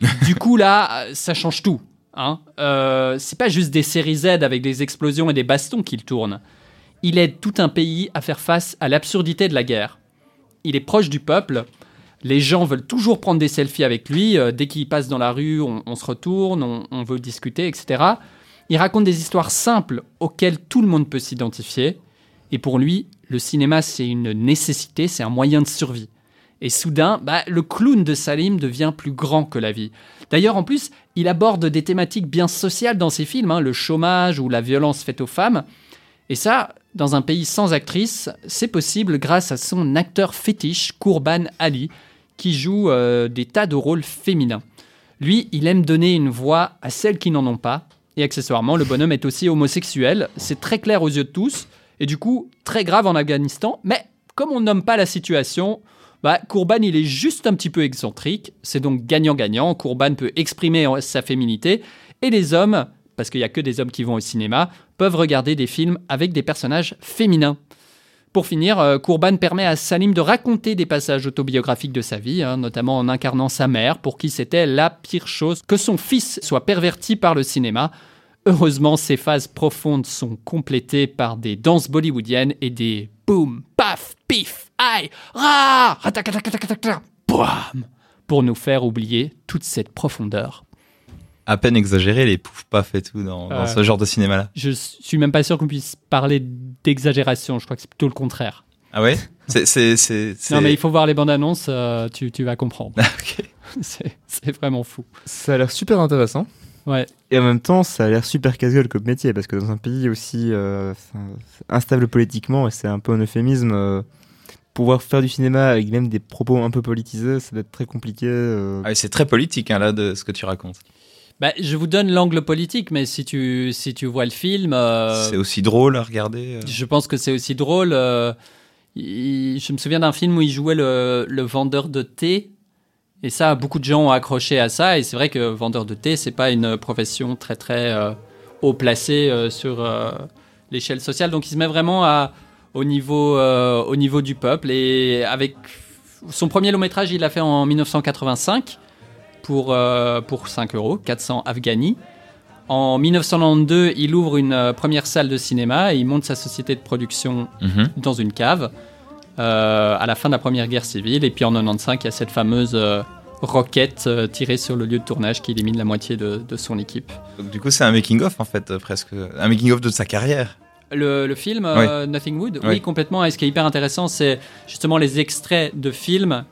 <laughs> du coup, là, ça change tout. Hein. Euh, c'est pas juste des séries Z avec des explosions et des bastons qu'il tourne. Il aide tout un pays à faire face à l'absurdité de la guerre. Il est proche du peuple. Les gens veulent toujours prendre des selfies avec lui. Euh, dès qu'il passe dans la rue, on, on se retourne, on, on veut discuter, etc. Il raconte des histoires simples auxquelles tout le monde peut s'identifier. Et pour lui, le cinéma, c'est une nécessité, c'est un moyen de survie. Et soudain, bah, le clown de Salim devient plus grand que la vie. D'ailleurs, en plus, il aborde des thématiques bien sociales dans ses films, hein, le chômage ou la violence faite aux femmes. Et ça, dans un pays sans actrice, c'est possible grâce à son acteur fétiche, Kourban Ali, qui joue euh, des tas de rôles féminins. Lui, il aime donner une voix à celles qui n'en ont pas. Et accessoirement, le bonhomme est aussi homosexuel. C'est très clair aux yeux de tous. Et du coup, très grave en Afghanistan. Mais comme on nomme pas la situation, bah, Kourban, il est juste un petit peu excentrique. C'est donc gagnant-gagnant. Kourban peut exprimer sa féminité. Et les hommes, parce qu'il n'y a que des hommes qui vont au cinéma, peuvent regarder des films avec des personnages féminins. Pour finir, euh, Kourban permet à Salim de raconter des passages autobiographiques de sa vie, hein, notamment en incarnant sa mère, pour qui c'était la pire chose que son fils soit perverti par le cinéma. Heureusement, ces phases profondes sont complétées par des danses bollywoodiennes et des boum, paf, pif, aïe, ra, boum, pour nous faire oublier toute cette profondeur. À peine exagéré, les pouf paf et tout dans, dans Euh, ce genre de cinéma-là. Je suis même pas sûr qu'on puisse parler d'exagération, je crois que c'est plutôt le contraire. Ah ouais? C'est. c'est- <laughs> Non mais il faut voir les bandes annonces, euh, tu, tu vas comprendre. <laughs> Ah, ok. <laughs> c'est c'est vraiment fou. Ça a l'air super intéressant. Ouais. Et en même temps, ça a l'air super casse-gueule comme métier, parce que dans un pays aussi euh, instable politiquement, et c'est un peu un euphémisme, euh, pouvoir faire du cinéma avec même des propos un peu politisés, ça va être très compliqué. euh. Ah, c'est très politique hein, là de ce que tu racontes. Bah, je vous donne l'angle politique, mais si tu, si tu vois le film, euh, C'est aussi drôle à regarder. euh. je pense que c'est aussi drôle. euh, il- je me souviens d'un film où il jouait le, le vendeur de thé. Et ça, beaucoup de gens ont accroché à ça. Et c'est vrai que vendeur de thé, c'est pas une profession très très euh, haut placée euh, sur euh, l'échelle sociale. Donc il se met vraiment à, au, niveau, au niveau du peuple. Et avec son premier long métrage, il l'a fait en 1985 pour, pour 5 euros, 400 Afghani. En 1992, il ouvre une première salle de cinéma et il monte sa société de production Mhm. dans une cave à la fin de la première guerre civile. Et puis en 95, il y a cette fameuse euh, roquette euh, tirée sur le lieu de tournage qui élimine la moitié de, de son équipe. Donc, du coup, c'est un making-of en fait, euh, presque. Un making-of de sa carrière. Le, le film euh, Nothing Wood, oui. Oui. complètement. Et ce qui est hyper intéressant, c'est justement les extraits de films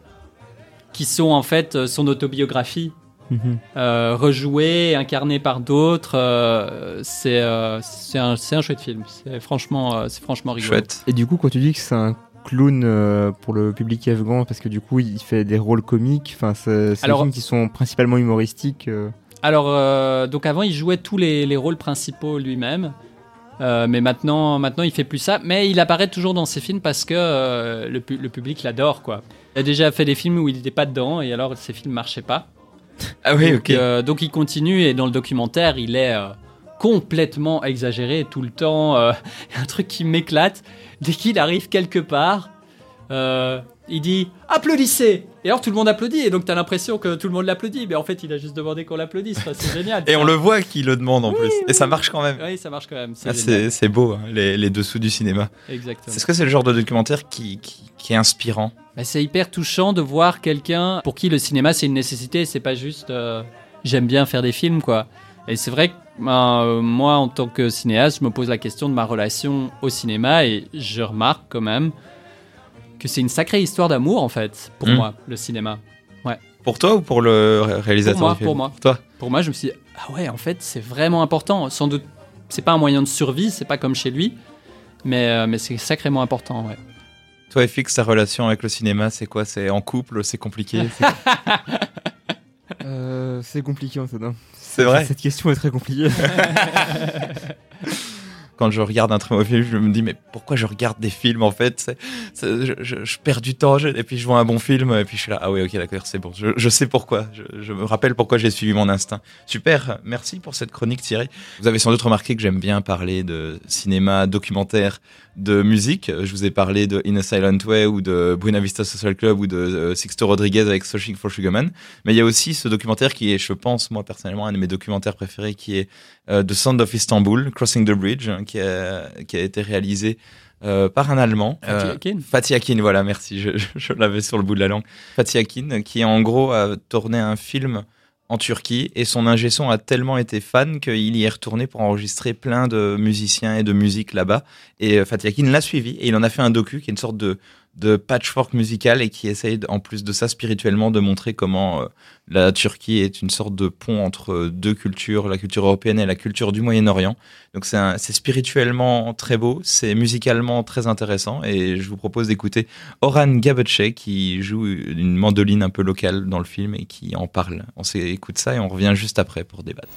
qui sont en fait euh, son autobiographie. Mhm. euh, rejoué, incarné par d'autres. euh, c'est euh, un, chouette film. C'est franchement, euh, c'est franchement rigolo. Chouette. Et du coup, quand tu dis que c'est un clown euh, pour le public afghan, parce que du coup, il fait des rôles comiques, enfin, c'est des films qui sont principalement humoristiques. euh. Alors, euh, donc avant, il jouait tous les, les rôles principaux lui-même. Euh, mais maintenant, maintenant, il fait plus ça. Mais il apparaît toujours dans ses films parce que euh, le, pu- le public l'adore, quoi. Il a déjà fait des films où il n'était pas dedans et alors ses films marchaient pas. Ah oui, donc, ok. euh, donc il continue et dans le documentaire, il est euh, complètement exagéré tout le temps. euh, <laughs> un truc qui m'éclate. Dès qu'il arrive quelque part, euh, il dit applaudissez. Et alors tout le monde applaudit et donc t'as l'impression que tout le monde l'applaudit, mais en fait il a juste demandé qu'on l'applaudisse. C'est génial. Et on le voit qu'il le demande en plus. Et ça marche quand même. Oui, ça marche quand même. C'est Ah, beau, hein, les, les dessous du cinéma. Exactement. Est-ce que c'est le genre de documentaire qui, qui, qui est inspirant? Bah, c'est hyper touchant de voir quelqu'un pour qui le cinéma c'est une nécessité, c'est pas juste euh, j'aime bien faire des films quoi. Et c'est vrai que ben, euh, moi en tant que cinéaste, je me pose la question de ma relation au cinéma et je remarque quand même que c'est une sacrée histoire d'amour en fait pour Mm. moi le cinéma. Pour toi ou pour le ré- réalisateur Pour moi, pour moi. toi Pour moi, je me suis dit ah ouais, en fait, c'est vraiment important. Sans doute c'est pas un moyen de survie, c'est pas comme chez lui, mais euh, mais c'est sacrément important, ouais. Toi, FX, ta relation avec le cinéma, c'est quoi? C'est en couple C'est compliqué? <laughs> C'est- Euh, c'est compliqué en fait. hein. C'est vrai. Cette question est très compliquée. <laughs> quand je regarde un très mauvais film, je me dis mais pourquoi je regarde des films en fait? Je, je- je perds du temps je- et puis je vois un bon film et puis je suis là ah oui ok d'accord c'est bon. Je, sais pourquoi. Je, je me rappelle pourquoi j'ai suivi mon instinct. Super. Merci pour cette chronique Thierry. Vous avez sans doute remarqué que j'aime bien parler de cinéma documentaire de musique je vous ai parlé de In a Silent Way ou de Buena Vista Social Club ou de euh, Sixto Rodriguez avec Searching for Sugar Man mais il y a aussi ce documentaire qui est je pense moi personnellement un de mes documentaires préférés qui est euh, The Sound of Istanbul, Crossing the Bridge, hein, qui, a, qui a été réalisé euh, par un Allemand. Fatih Akin. Fatih Akin, voilà, merci, je, je, <laughs> je l'avais sur le bout de la langue. Fatih Akin, qui en gros a tourné un film en Turquie et son ingé son a tellement été fan qu'il y est retourné pour enregistrer plein de musiciens et de musique là-bas. Et euh, Fatih Akin l'a suivi et il en a fait un docu qui est une sorte de, de patchwork musical et qui essaye, en plus de ça, spirituellement, de montrer comment euh, la Turquie est une sorte de pont entre deux cultures, la culture européenne et la culture du Moyen-Orient. Donc c'est spirituellement très beau, c'est musicalement très intéressant et je vous propose d'écouter Oran Gabetche qui joue une mandoline un peu locale dans le film et qui en parle. On s'écoute ça et on revient juste après pour débattre.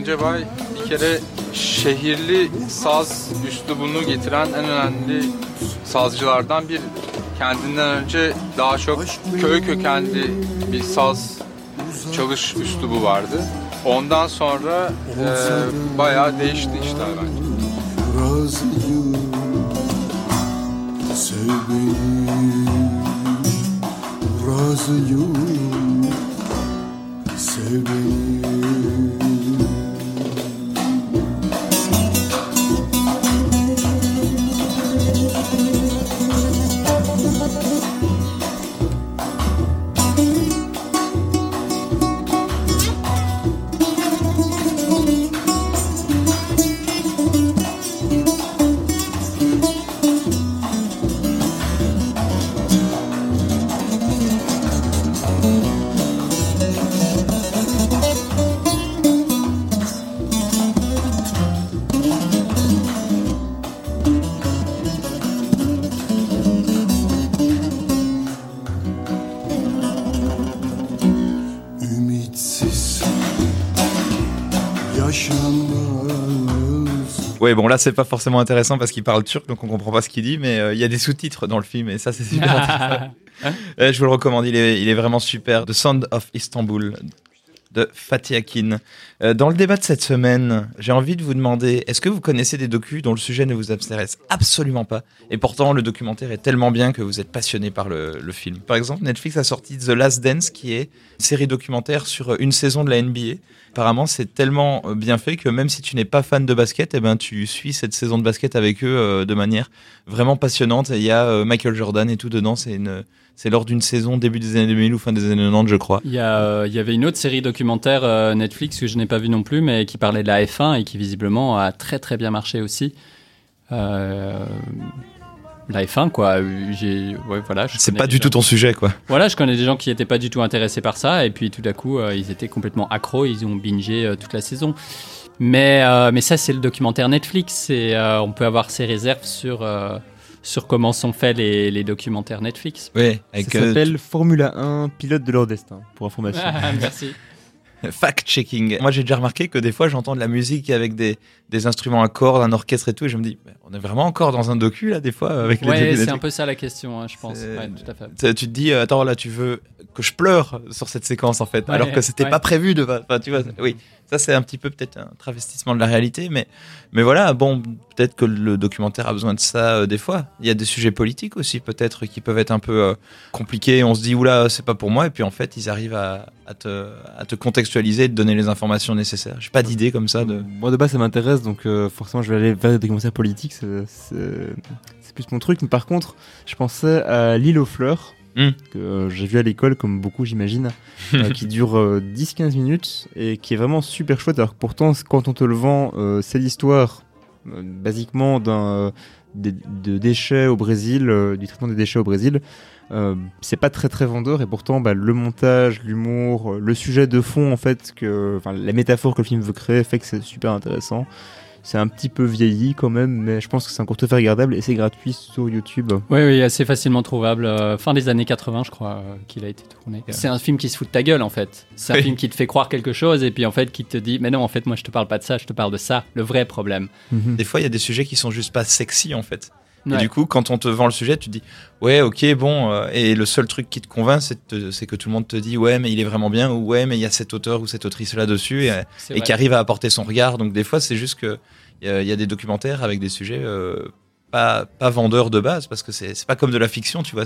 Gencebay bir kere şehirli saz üslubunu getiren en önemli sazcılardan bir. Kendinden önce daha çok köy kökenli bir saz çalış üslubu vardı. Ondan sonra e, bayağı değişti işler bence. razıyım Ouais, bon là c'est pas forcément intéressant parce qu'il parle turc, donc on comprend pas ce qu'il dit, mais euh, il y a des sous-titres dans le film et ça c'est super intéressant. <laughs> Euh, je vous le recommande, il est, il est vraiment super. The Sound of Istanbul de Fatih Akin. Euh, dans le débat de cette semaine, j'ai envie de vous demander, est-ce que vous connaissez des docus dont le sujet ne vous intéresse absolument pas et pourtant le documentaire est tellement bien que vous êtes passionné par le, film Par exemple, Netflix a sorti The Last Dance qui est une série documentaire sur une saison de la NBA. Apparemment, c'est tellement euh, bien fait que même si tu n'es pas fan de basket, eh ben, tu suis cette saison de basket avec eux euh, de manière vraiment passionnante. Il y a Michael Jordan et tout dedans. C'est une, c'est lors d'une saison début des années 2000 ou fin des années 90, je crois. Il y, a, euh, il y avait une autre série documentaire euh, Netflix que je n'ai pas vue non plus, mais qui parlait de la F1 et qui visiblement a très très bien marché aussi. Euh, la F1, quoi. ouais, voilà. C'est pas du tout ton sujet, quoi. Voilà, je connais des gens qui n'étaient pas du tout intéressés par ça, et puis tout d'un coup, euh, ils étaient complètement accros, ils ont bingé euh, toute la saison. Mais, euh, mais ça, c'est le documentaire Netflix, et on peut avoir ses réserves sur, sur comment sont faits les, les documentaires Netflix. Oui, avec Ça euh, s'appelle Formula 1, pilote de leur destin, pour information. Ah, merci. <laughs> fact-checking. Moi, j'ai déjà remarqué que des fois, j'entends de la musique avec des, des instruments à cordes, un orchestre et tout, et je me dis, on est vraiment encore dans un docu, là, des fois, avec les Ouais, docus c'est un peu ça la question, hein, je pense. Ouais, tout à fait. Tu tu te dis, euh, attends, là, tu veux que je pleure sur cette séquence, en fait, Ouais, alors que c'était ouais. pas prévu de. Enfin, tu vois, oui, ça, c'est un petit peu peut-être un travestissement de la réalité, mais, mais voilà, bon, peut-être que le documentaire a besoin de ça euh, des fois. Il y a des sujets politiques aussi, peut-être, qui peuvent être un peu euh, compliqués. On se dit, oula, c'est pas pour moi, et puis en fait, ils arrivent à, te, contextualiser et te donner les informations nécessaires. J'ai pas d'idée comme ça. Moi de base ça m'intéresse donc euh, forcément je vais aller vers des documentaires politiques, c'est plus mon truc. Mais par contre, je pensais à L'île aux fleurs, Hmm. que euh, j'ai vu à l'école comme beaucoup j'imagine, <laughs> euh, qui dure euh, 10-15 minutes et qui est vraiment super chouette. Alors que pourtant quand on te le vend, euh, c'est l'histoire euh, basiquement d'un euh, de déchets au Brésil, euh, du traitement des déchets au Brésil. Euh, c'est pas très très vendeur et pourtant bah, le montage, l'humour, euh, le sujet de fond en fait que, la métaphore que le film veut créer fait que c'est super intéressant. C'est un petit peu vieilli quand même, mais je pense que c'est encore tout à fait regardable et c'est gratuit sur YouTube. Oui, oui, assez facilement trouvable. euh, fin des années 80, je crois, euh, qu'il a été tourné. C'est un film qui se fout de ta gueule, en fait. C'est un Oui. film qui te fait croire quelque chose et puis en fait qui te dit, mais non, en fait, moi, je te parle pas de ça, je te parle de ça, le vrai problème. Des fois, il y a des sujets qui sont juste pas sexy, en fait. Et du coup, quand on te vend le sujet, tu te dis ouais, ok, bon. euh, et le seul truc qui te convainc, c'est que tout le monde te dit ouais, mais il est vraiment bien ou ouais, mais il y a cet auteur ou cette autrice là dessus et, qui arrive à apporter son regard. Donc des fois, c'est juste que il y, a- il y a des documentaires avec des sujets euh, pas pas vendeurs de base parce que c'est pas comme de la fiction, tu vois.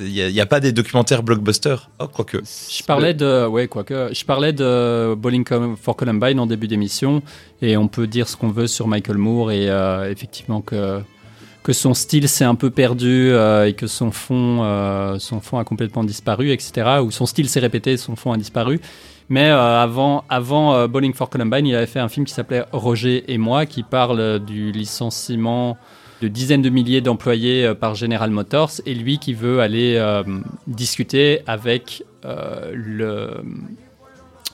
Il y, a- pas des documentaires blockbusters. Oh, quoique. Je parlais de, ouais, quoique, je parlais de Bowling for Columbine en début d'émission, et on peut dire ce qu'on veut sur Michael Moore, et euh, effectivement que que son style s'est un peu perdu euh, et que son fond, euh, son fond a complètement disparu, etc. Ou son style s'est répété, son fond a disparu. Mais euh, avant, avant Bowling for Columbine, il avait fait un film qui s'appelait Roger et moi, qui parle du licenciement de dizaines de milliers d'employés par General Motors, et lui qui veut aller discuter avec le,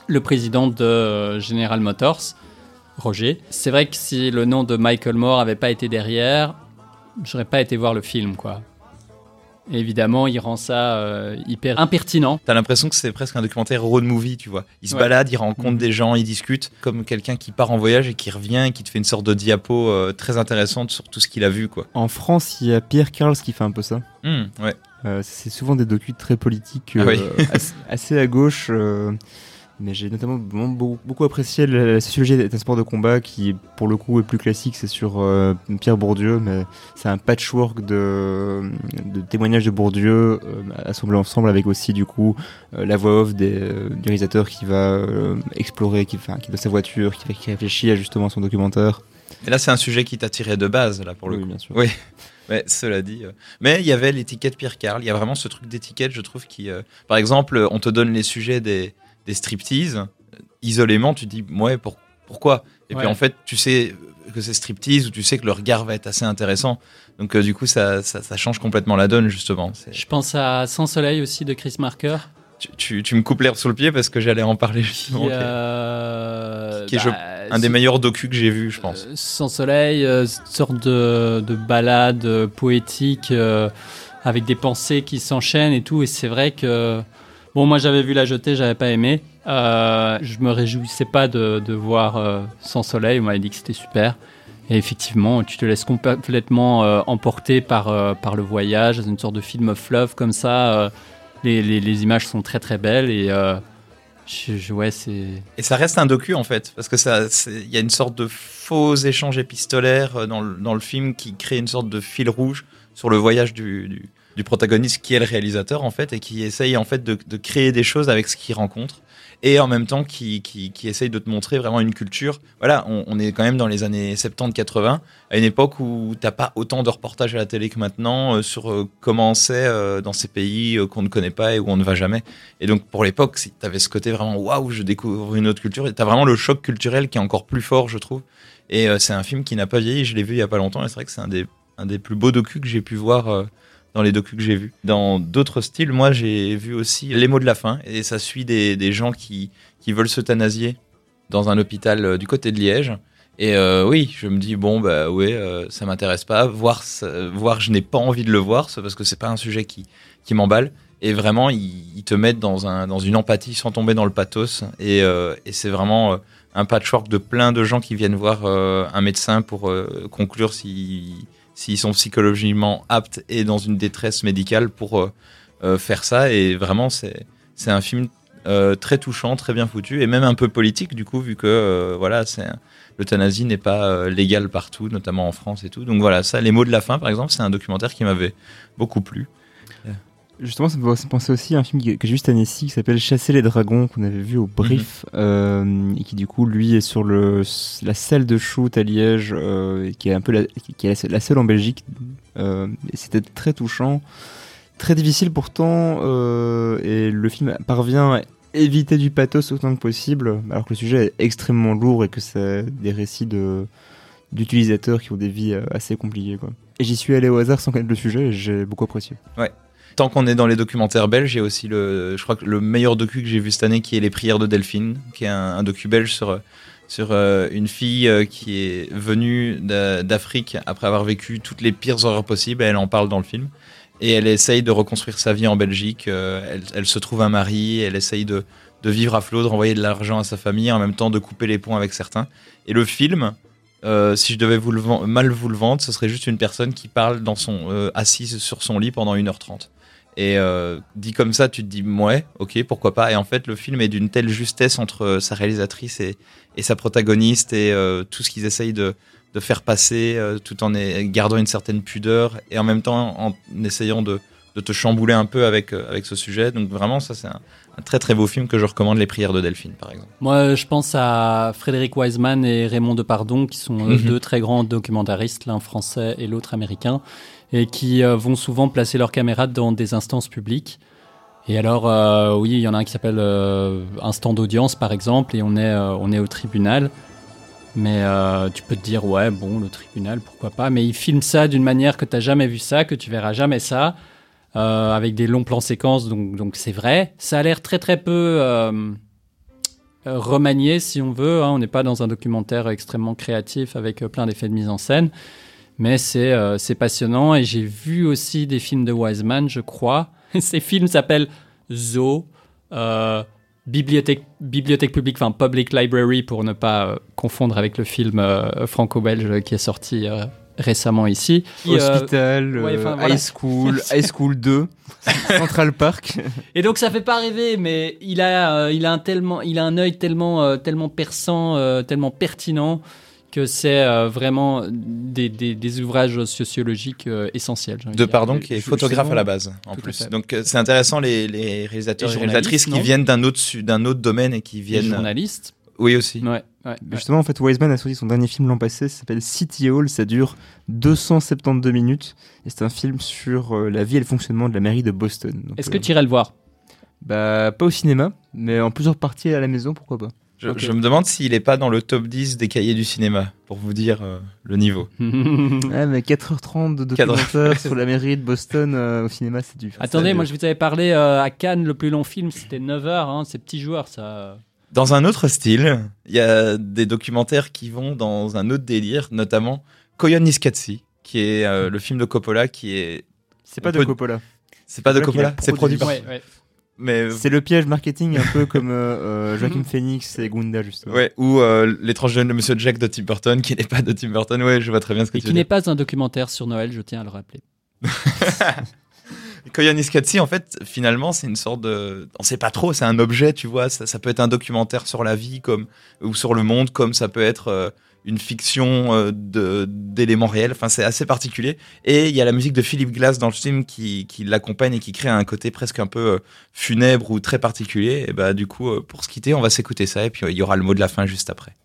le président de General Motors, Roger. C'est vrai que si le nom de Michael Moore avait pas été derrière, j'aurais pas été voir le film, quoi. Et évidemment, il rend ça euh, hyper impertinent. T'as l'impression que c'est presque un documentaire road movie, tu vois. Il se Ouais. balade, il rencontre Mhm. des gens, il discute, comme quelqu'un qui part en voyage et qui revient et qui te fait une sorte de diapo euh, très intéressante sur tout ce qu'il a vu, quoi. En France, il y a Pierre Carls qui fait un peu ça. Hmm, ouais. Euh, c'est souvent des docus très politiques, Ah oui. <laughs> assez, assez à gauche. Mais j'ai notamment beaucoup apprécié la, sociologie d'un sport de combat qui, pour le coup, est plus classique. C'est sur euh, Pierre Bourdieu, mais c'est un patchwork de, de témoignages de Bourdieu euh, assemblés ensemble avec aussi, du coup, euh, la voix off des, du réalisateur qui va explorer, qui, enfin, qui est dans sa voiture, qui, qui réfléchit à justement son documentaire. Et là, c'est un sujet qui t'attirait de base, là, pour le Oui, coup. bien sûr. Oui. Mais cela dit. euh, Mais il y avait l'étiquette Pierre Carl. Il y a vraiment ce truc d'étiquette, je trouve, qui. euh, Par exemple, on te donne les sujets des, des striptease. euh, Isolément, tu te dis, ouais, pour- pourquoi? Et puis en fait, tu sais que c'est striptease ou tu sais que le regard va être assez intéressant. Donc euh, du coup, ça, ça, ça change complètement la donne, justement. Je pense à Sans Soleil aussi de Chris Marker. Tu, tu, tu me coupes l'herbe sous le pied parce que j'allais en parler justement. qui euh, qui est, je- bah, un des meilleurs docus que j'ai vu, je pense. Euh, Sans soleil, sorte de, de balade poétique avec des pensées qui s'enchaînent et tout. Et c'est vrai que, bon, moi j'avais vu La Jetée, j'avais pas aimé. Euh, je me réjouissais pas de, de voir euh, Sans soleil, on m'avait dit que c'était super. Et effectivement, tu te laisses complètement euh, emporter par, euh, par le voyage, une sorte de film of love comme ça. les, les, images sont très très belles et je, je- ouais. Et ça reste un docu en fait, parce que ça, il y a une sorte de faux échange épistolaire dans le, dans le film qui crée une sorte de fil rouge sur le voyage du, du, du protagoniste qui est le réalisateur en fait et qui essaye en fait de, créer des choses avec ce qu'il rencontre et en même temps qui, qui, essaye de te montrer vraiment une culture. Voilà, on, est quand même dans les années 70-80, à une époque où t'as pas autant de reportages à la télé que maintenant euh, sur euh, comment c'est euh, dans ces pays euh, qu'on ne connaît pas et où on ne va jamais. Et donc pour l'époque, si t'avais ce côté vraiment waouh, je découvre une autre culture, t'as vraiment le choc culturel qui est encore plus fort, je trouve. Et c'est un film qui n'a pas vieilli, je l'ai vu il y a pas longtemps, et c'est vrai que c'est un des, un des plus beaux docus que j'ai pu voir dans les docus que j'ai vus. Dans d'autres styles, moi j'ai vu aussi Les mots de la fin, et ça suit des, des gens qui, qui veulent s'euthanasier dans un hôpital euh, du côté de Liège. Et euh, oui, je me dis bon bah ouais, euh, ça m'intéresse pas. Voir, voir, je n'ai pas envie de le voir, c'est parce que c'est pas un sujet qui, qui m'emballe. Et vraiment, ils, ils te mettent dans un dans une empathie sans tomber dans le pathos. Et, euh, et c'est vraiment un patchwork de plein de gens qui viennent voir un médecin pour conclure si s'ils sont psychologiquement aptes et dans une détresse médicale pour euh, euh, faire ça. Et vraiment, c'est un film euh, très touchant, très bien foutu et même un peu politique du coup, vu que voilà, c'est l'euthanasie n'est pas légale partout, notamment en France et tout. Donc voilà, ça, les mots de la fin, par exemple, c'est un documentaire qui m'avait beaucoup plu. Justement, ça me fait penser aussi à un film qui- que j'ai vu cette année-ci qui s'appelle Chasser les dragons qu'on avait vu au Brief euh, et qui du coup lui est sur le la salle de shoot à Liège euh, qui est un peu la, qui est la, seule en Belgique. Euh, C'était très touchant, très difficile pourtant et le film parvient à éviter du pathos autant que possible alors que le sujet est extrêmement lourd et que c'est des récits de d'utilisateurs qui ont des vies assez compliquées quoi. Et j'y suis allé au hasard sans connaître le sujet et j'ai beaucoup apprécié. Tant qu'on est dans les documentaires belges, il y a aussi le, je crois que le meilleur docu que j'ai vu cette année, qui est Les Prières de Delphine, qui est un, un docu belge sur sur euh, une fille euh, qui est venue d'a- d'Afrique après avoir vécu toutes les pires horreurs possibles. Elle en parle dans le film. Et elle essaye de reconstruire sa vie en Belgique. euh, elle, se trouve un mari. Elle essaye de, de vivre à flot, de renvoyer de l'argent à sa famille, en même temps de couper les ponts avec certains. Et le film, si je devais mal vous le vendre, ce serait juste une personne qui parle dans son, assise sur son lit pendant 1h30. Et euh, dit comme ça, tu te dis, ouais, ok, pourquoi pas. Et en fait, le film est d'une telle justesse entre euh, sa réalisatrice et, et sa protagoniste et euh, tout ce qu'ils essayent de, de faire passer euh, tout en gardant une certaine pudeur et en même temps en essayant de, de te chambouler un peu avec, euh, avec ce sujet. Donc vraiment, ça, c'est un, un très très beau film que je recommande, Les Prières de Delphine, par exemple. Moi, je pense à Frédéric Wiseman et Raymond Depardon, qui sont euh, Mhm. deux très grands documentaristes, l'un français et l'autre américain, et qui euh, vont souvent placer leur caméra dans des instances publiques. Et alors, euh, oui, il y en a un qui s'appelle euh, Instant d'audience, par exemple, et on est, euh, on est au tribunal. Mais tu peux te dire, ouais, bon, le tribunal, pourquoi pas. Mais ils filment ça d'une manière que tu n'as jamais vu ça, que tu verras jamais ça, avec des longs plans séquences, donc donc c'est vrai. Ça a l'air très très peu remanié, si on veut. hein. On n'est pas dans un documentaire extrêmement créatif avec plein d'effets de mise en scène. Mais c'est euh, passionnant. Et j'ai vu aussi des films de Wiseman, je crois. <laughs> Ces films s'appellent Zoo. euh, bibliothèque, bibliothèque publique, enfin Public Library pour ne pas euh, confondre avec le film euh, franco-belge qui est sorti récemment ici. Hospital, ouais, enfin, voilà. <laughs> High School, High School 2, Central Park. <laughs> Et donc ça fait pas rêver, mais il a, il a un tellement, il a un œil tellement, tellement perçant, tellement pertinent que c'est euh, vraiment des, des, des ouvrages sociologiques euh, essentiels. De pardon, qui est photographe à la base, en tout plus. Donc euh, c'est intéressant les, les réalisateurs Et et, réalisatrices qui viennent d'un autre, d'un autre domaine et qui Les viennent. journalistes. Oui aussi. Ouais, ouais, Mais ouais. Justement, en fait, Wiseman a sorti son dernier film l'an passé, ça s'appelle City Hall, ça dure 272 minutes, et c'est un film sur euh, la vie et le fonctionnement de la mairie de Boston. Donc, Est-ce euh, que tu irais le voir? Bah, pas au cinéma, mais en plusieurs parties à la maison, pourquoi pas. Je, me demande s'il est pas dans le top 10 des cahiers du cinéma, pour vous dire euh, le niveau. <laughs> Ouais, mais 4h30 de documentaire sur la mairie de Boston euh, au cinéma, c'est dur. Attendez, Ça, moi je- vous avais parlé euh, à Cannes, le plus long film, c'était 9 heures. Hein, c'est petit joueur ça. Dans un autre style, il y a des documentaires qui vont dans un autre délire, notamment Koyaanisqatsi, qui est euh, le film de Coppola qui est C'est pas de Coppola. c'est pas de Coppola c'est produit produit. par Ouais, ouais. Mais C'est le piège marketing un peu comme euh, euh, Joaquin <laughs> Phoenix et Gunda justement. ouais, ou euh, l'étrange jeune de Monsieur Jack de Tim Burton, qui n'est pas de Tim Burton. Ouais, je vois très bien ce que Et tu qui n'est pas un documentaire sur Noël, je tiens à le rappeler. <laughs> Koyaanisqatsi, en fait, finalement, c'est une sorte de. On sait pas trop, c'est un objet, tu vois. Ça, ça peut être un documentaire sur la vie comme ou sur le monde, comme ça peut être euh, une fiction euh, d'éléments réels. Enfin, c'est assez particulier. Et il y a la musique de Philip Glass dans le film qui, qui l'accompagne et qui crée un côté presque un peu euh, funèbre ou très particulier. Et bah, du coup, euh, pour se quitter, on va s'écouter ça et puis il y aura le mot de la fin juste après.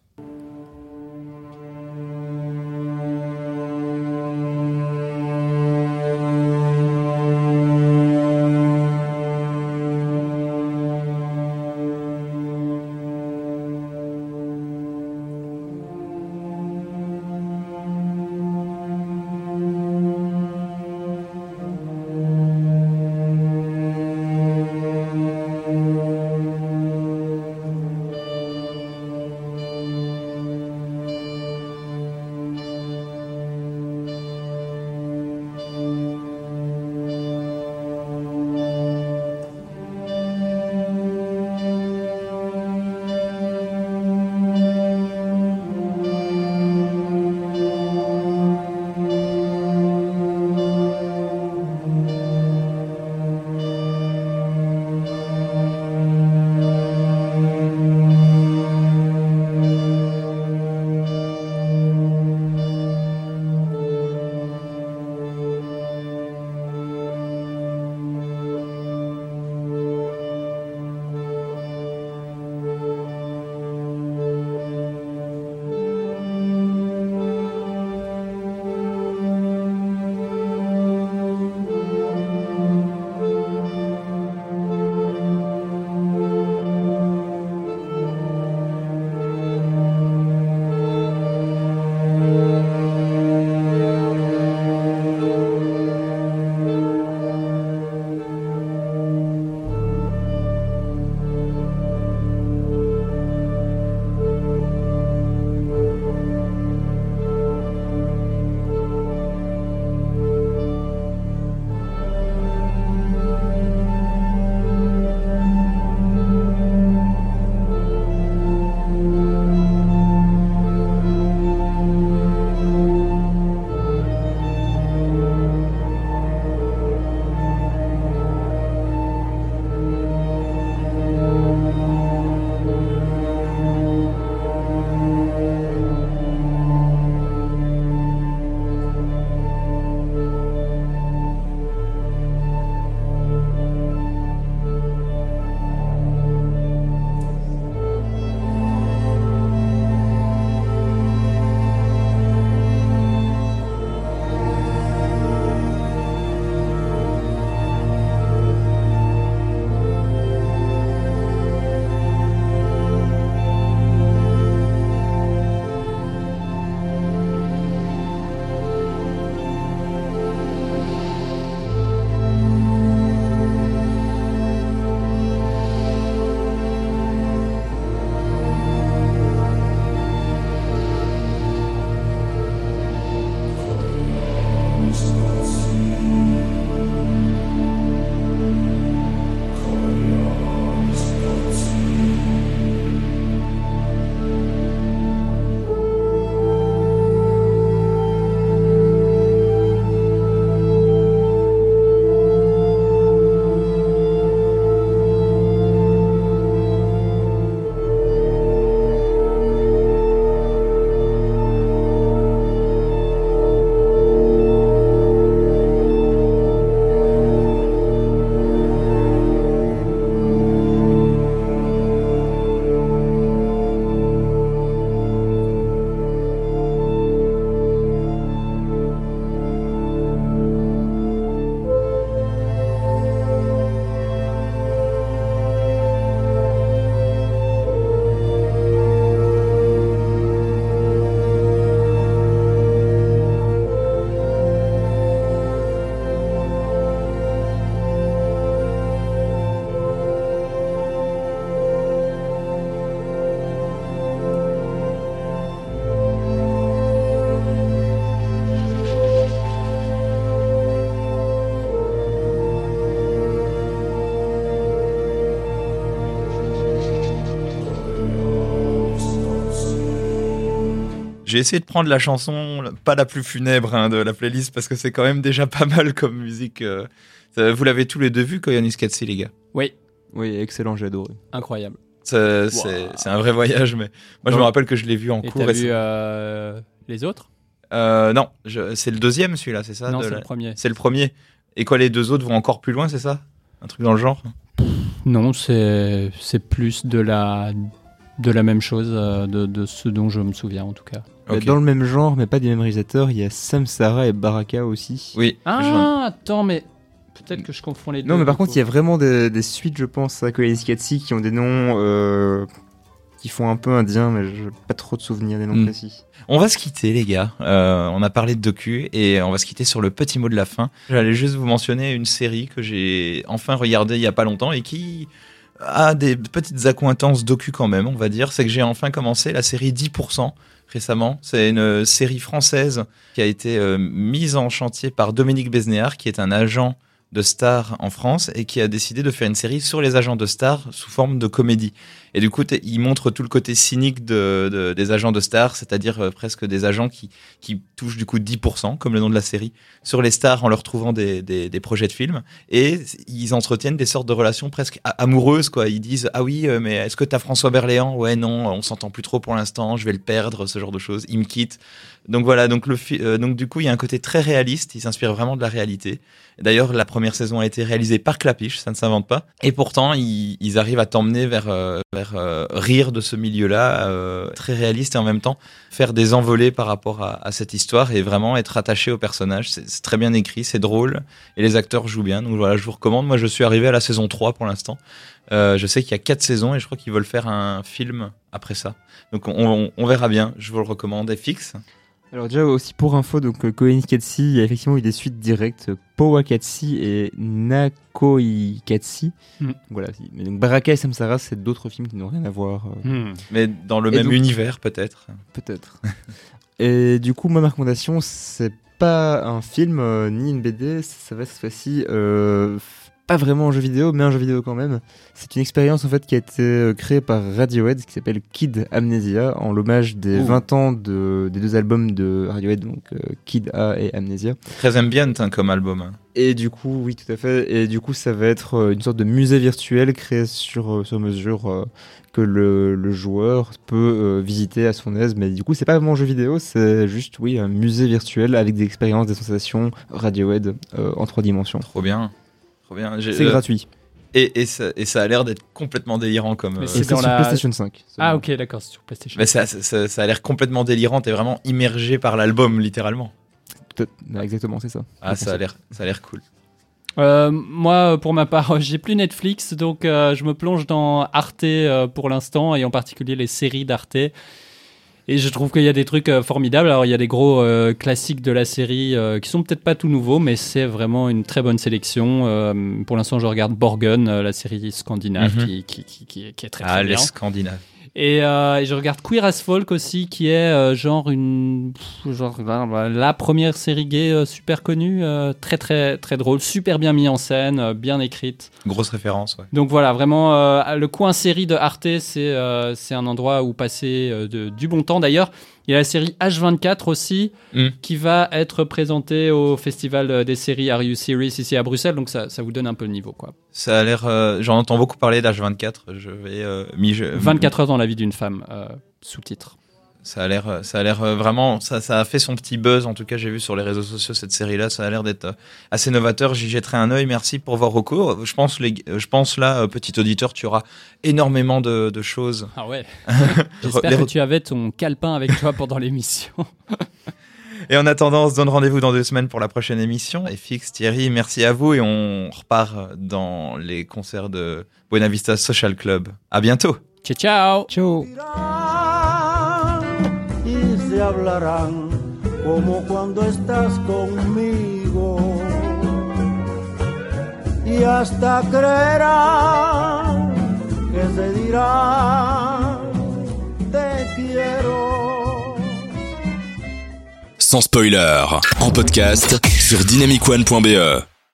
J'ai essayé de prendre la chanson, pas la plus funèbre hein, de la playlist, parce que c'est quand même déjà pas mal comme musique. euh. Vous l'avez tous les deux vu, Koyanis Katsi, les gars? Oui, Oui, excellent, j'ai adoré. incroyable. C'est un vrai voyage, mais moi je me rappelle que je l'ai vu en Et cours. t'as et vu euh, les autres? Euh, non, c'est le deuxième celui-là, c'est ça Non, c'est la- le premier. C'est le premier. Et quoi, les deux autres vont encore plus loin, c'est ça? Un truc dans le genre? Non, c'est c'est plus de la de la même chose, euh, de, de ce dont je me souviens en tout cas. Dans le même genre, mais pas des mêmes réalisateurs, il y a Sam Sarah et Baraka aussi. Oui. Ah, attends, mais peut-être que je confonds les deux. Non, mais par du contre, il y a vraiment des, des suites, je pense, à Koyanis Katsi qui ont des noms euh, qui font un peu indiens, mais je pas trop de souvenirs des noms Hmm. précis. On va se quitter, les gars. Euh, on a parlé de docu et on va se quitter sur le petit mot de la fin. J'allais juste vous mentionner une série que j'ai enfin regardée il y a pas longtemps et qui a des petites accointances docu quand même, on va dire. C'est que j'ai enfin commencé la série 10% récemment. C'est une série française qui a été euh, mise en chantier par Dominique Besnéard, qui est un agent de stars en France et qui a décidé de faire une série sur les agents de stars sous forme de comédie. Et du coup, il montre tout le côté cynique de, de- des agents de stars, c'est-à-dire euh, presque des agents qui, qui touchent du coup 10%, comme le nom de la série, sur les stars en leur trouvant des, des, projets de films. Et ils entretiennent des sortes de relations presque amoureuses, quoi. Ils disent Ah oui, euh, mais est-ce que t'as François Berléand? Ouais, non, on s'entend plus trop pour l'instant, je vais le perdre, ce genre de choses. Il me quitte. Donc voilà, donc, le euh, donc du coup, il y a un côté très réaliste, il s'inspire vraiment de la réalité. D'ailleurs, la première saison a été réalisée par Clapiche, ça ne s'invente pas. Et pourtant, ils, arrivent à t'emmener vers euh, rire de ce milieu-là, euh, très réaliste et en même temps faire des envolées par rapport à, cette histoire et vraiment être attaché au personnage. C'est très bien écrit, c'est drôle et les acteurs jouent bien. Donc voilà, je vous recommande. Moi, je suis arrivé à la saison 3 pour l'instant. Euh, je sais qu'il y a quatre saisons et je crois qu'ils veulent faire un film après ça. Donc on, on- verra bien. Je vous le recommande. Fixe. Alors déjà aussi pour info, donc euh, Koyanis Katsi, il y a effectivement eu des suites directes, Powa Katsi et Nakoi Katsi. Hmm. Voilà. Mais donc Baraka et Sam Sarah, c'est d'autres films qui n'ont rien à voir. euh, Hmm. Mais dans le Et même donc- univers peut-être. Peut-être. <laughs> Et du coup, moi, ma recommandation, c'est pas un film euh, ni une BD, ça va cette fois-ci euh, pas vraiment un jeu vidéo, mais un jeu vidéo quand même. C'est une expérience en fait qui a été euh, créée par Radiohead, qui s'appelle Kid Amnesia, en l'hommage des Ouh. 20 ans de, des deux albums de Radiohead, donc euh, Kid A et Amnesia. Très ambient hein, comme album. hein. Et du coup, oui, tout à fait. Et du coup, ça va être euh, une sorte de musée virtuel créé sur, sur mesure euh, que le, le joueur peut euh, visiter à son aise. Mais du coup, c'est pas vraiment un jeu vidéo, c'est juste, oui, un musée virtuel avec des expériences, des sensations Radiohead en trois dimensions. Trop bien. C'est euh, gratuit. Et, et, ça, et ça a l'air d'être complètement délirant comme. Euh, c'est dans sur la- PlayStation 5. seulement. Ah ok, d'accord, c'est sur PlayStation. mais ça, ça, ça a l'air complètement délirant. T'es vraiment immergé par l'album, littéralement. Exactement, c'est ça. Ah, ça a l'air, ça a l'air cool. Euh, moi, pour ma part, <laughs> j'ai plus Netflix, donc euh, je me plonge dans Arte euh, pour l'instant, et en particulier les séries d'Arte. Et je trouve qu'il y a des trucs euh, formidables. Alors, il y a des gros euh, classiques de la série euh, qui sont peut-être pas tout nouveaux, mais c'est vraiment une très bonne sélection. Pour l'instant, je regarde Borgen, la série scandinave, Mhm. qui, qui, qui, qui, qui est très, Ah, très les bien. Scandinaves. Et, euh, et je regarde Queer as Folk aussi, qui est euh, genre une pff, genre la, la première série gay euh, super connue, très très très drôle, super bien mis en scène, bien écrite. Grosse référence, ouais. Donc voilà, vraiment le coin série de Arte, c'est c'est un endroit où passer de- du bon temps. D'ailleurs, il y a la série H24 aussi, Mm. qui va être présentée au festival euh, des séries Are You Series ici à Bruxelles. Donc ça, ça vous donne un peu le niveau quoi. Ça a l'air. euh, J'en entends beaucoup parler d'H24. Je vais. euh, m'y- je- 24 heures dans la vie d'une femme, euh, sous-titre. Ça a l'air, ça a l'air euh, vraiment, ça, ça a fait son petit buzz. En tout cas, j'ai vu sur les réseaux sociaux cette série-là. Ça a l'air d'être euh, assez novateur. J'y jetterai un œil. Merci pour vos recours. Je pense, les, euh, je pense là, petit auditeur, tu auras énormément de, de choses. Ah ouais. <laughs> J'espère re- que tu avais ton calepin avec toi pendant l'émission. <laughs> Et en attendant, on se donne rendez-vous dans deux semaines pour la prochaine émission. Et fixe, Thierry, merci à vous et on repart dans les concerts de Buena Vista Social Club. À bientôt. ciao ciao. Ciao hablarán como cuando estás conmigo y hasta creerán que se dirán te quiero. Sans spoiler, en podcast sur dynamicone.be.